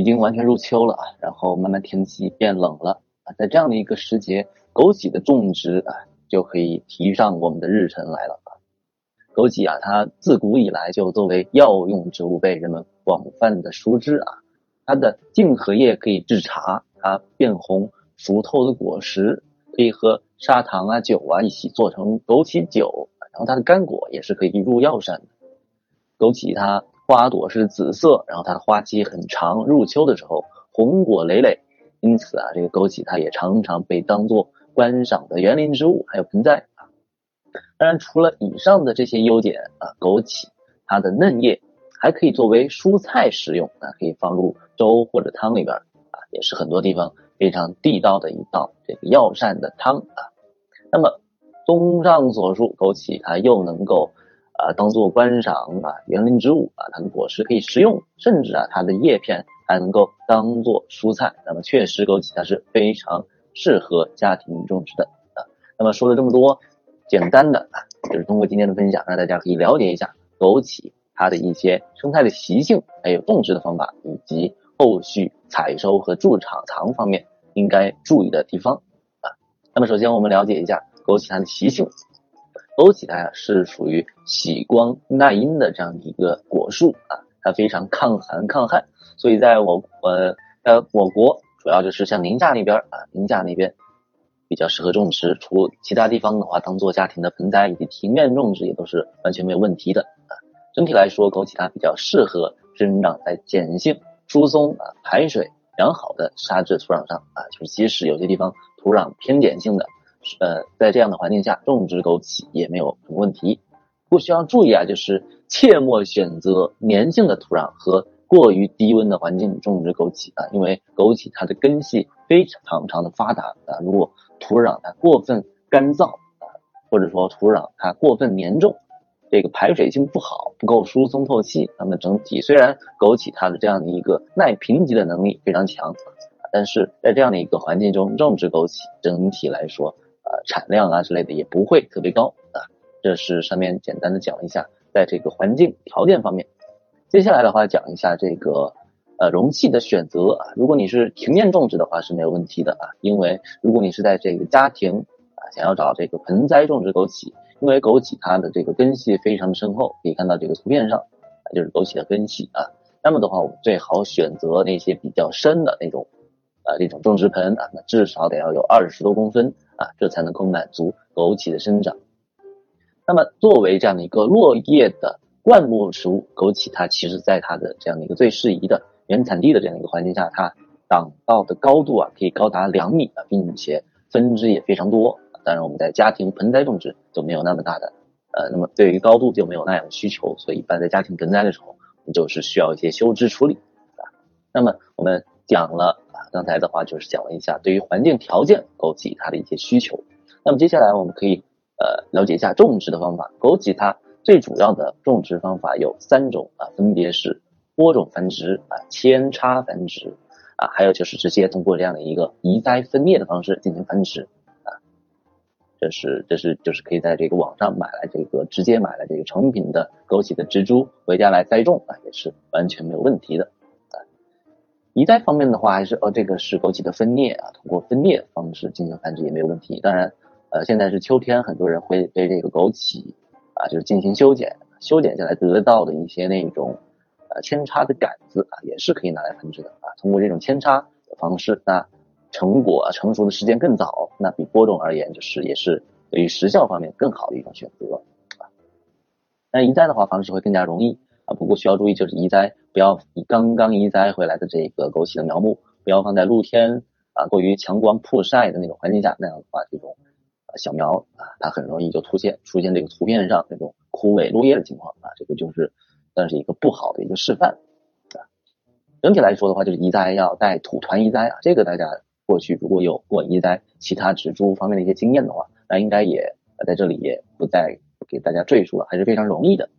已经完全入秋了啊，然后慢慢天气变冷了啊，在这样的一个时节，枸杞的种植啊就可以提上我们的日程来了啊。枸杞啊，它自古以来就作为药用植物被人们广泛的熟知啊。它的茎和叶可以制茶，它变红熟透的果实可以和砂糖啊、酒啊一起做成枸杞酒，然后它的干果也是可以入药膳的。枸杞它。花朵是紫色，然后它的花期很长，入秋的时候红果累累，因此啊，这个枸杞它也常常被当做观赏的园林植物，还有盆栽啊。当然，除了以上的这些优点啊，枸杞它的嫩叶还可以作为蔬菜食用啊，可以放入粥或者汤里边啊，也是很多地方非常地道的一道这个药膳的汤啊。那么，综上所述，枸杞它又能够。啊，当做观赏啊，园林植物啊，它的果实可以食用，甚至啊，它的叶片还能够当做蔬菜。那么，确实枸杞它是非常适合家庭种植的啊。那么说了这么多，简单的啊，就是通过今天的分享，让大家可以了解一下枸杞它的一些生态的习性，还有种植的方法，以及后续采收和贮藏藏方面应该注意的地方啊。那么，首先我们了解一下枸杞它的习性。枸杞它呀是属于喜光耐阴的这样一个果树啊，它非常抗寒抗旱，所以在我呃在我国主要就是像宁夏那边啊，宁夏那边比较适合种植，除其他地方的话，当做家庭的盆栽以及庭院种植也都是完全没有问题的啊。整体来说，枸杞它比较适合生长在碱性、疏松啊、排水良好的沙质土壤上啊，就是即使有些地方土壤偏碱性的。呃，在这样的环境下种植枸杞也没有什么问题。不需要注意啊，就是切莫选择粘性的土壤和过于低温的环境种植枸杞啊，因为枸杞它的根系非常常的发达啊，如果土壤它过分干燥啊，或者说土壤它过分粘重，这个排水性不好，不够疏松透气，那么整体虽然枸杞它的这样的一个耐贫瘠的能力非常强，但是在这样的一个环境中种植枸杞，整体来说。呃，产量啊之类的也不会特别高啊，这是上面简单的讲一下，在这个环境条件方面，接下来的话讲一下这个呃容器的选择啊，如果你是庭院种植的话是没有问题的啊，因为如果你是在这个家庭啊想要找这个盆栽种植枸杞，因为枸杞它的这个根系非常的深厚，可以看到这个图片上就是枸杞的根系啊，那么的话我们最好选择那些比较深的那种呃这种种植盆啊，那至少得要有二十多公分。啊，这才能够满足枸杞的生长。那么，作为这样的一个落叶的灌木植物，枸杞它其实在它的这样的一个最适宜的原产地的这样一个环境下，它长到的高度啊，可以高达两米啊，并且分支也非常多。当然，我们在家庭盆栽种植就没有那么大的，呃，那么对于高度就没有那样的需求，所以一般在家庭盆栽的时候，我们就是需要一些修枝处理。那么我们讲了。刚才的话就是讲了一下对于环境条件枸杞它的一些需求，那么接下来我们可以呃了解一下种植的方法。枸杞它最主要的种植方法有三种啊，分别是播种繁殖啊、扦插繁殖啊，还有就是直接通过这样的一个移栽分裂的方式进行繁殖啊。这是这是就是可以在这个网上买来这个直接买来这个成品的枸杞的植株回家来栽种啊，也是完全没有问题的。移栽方面的话，还是呃这个是枸杞的分裂啊，通过分裂方式进行繁殖也没有问题。当然，呃现在是秋天，很多人会对这个枸杞啊就是进行修剪，修剪下来得到的一些那种呃扦插的杆子啊，也是可以拿来繁殖的啊。通过这种扦插的方式，那成果成熟的时间更早，那比播种而言就是也是对于时效方面更好的一种选择啊。那移栽的话方式会更加容易。啊，不过需要注意，就是移栽不要以刚刚移栽回来的这个枸杞的苗木，不要放在露天啊过于强光曝晒的那种环境下，那样的话，这种小苗啊，它很容易就出现出现这个图片上那种枯萎落叶的情况啊，这个就是算是一个不好的一个示范啊。整体来说的话，就是移栽要带土团移栽啊，这个大家过去如果有过移栽其他植株方面的一些经验的话，那应该也在这里也不再给大家赘述了，还是非常容易的。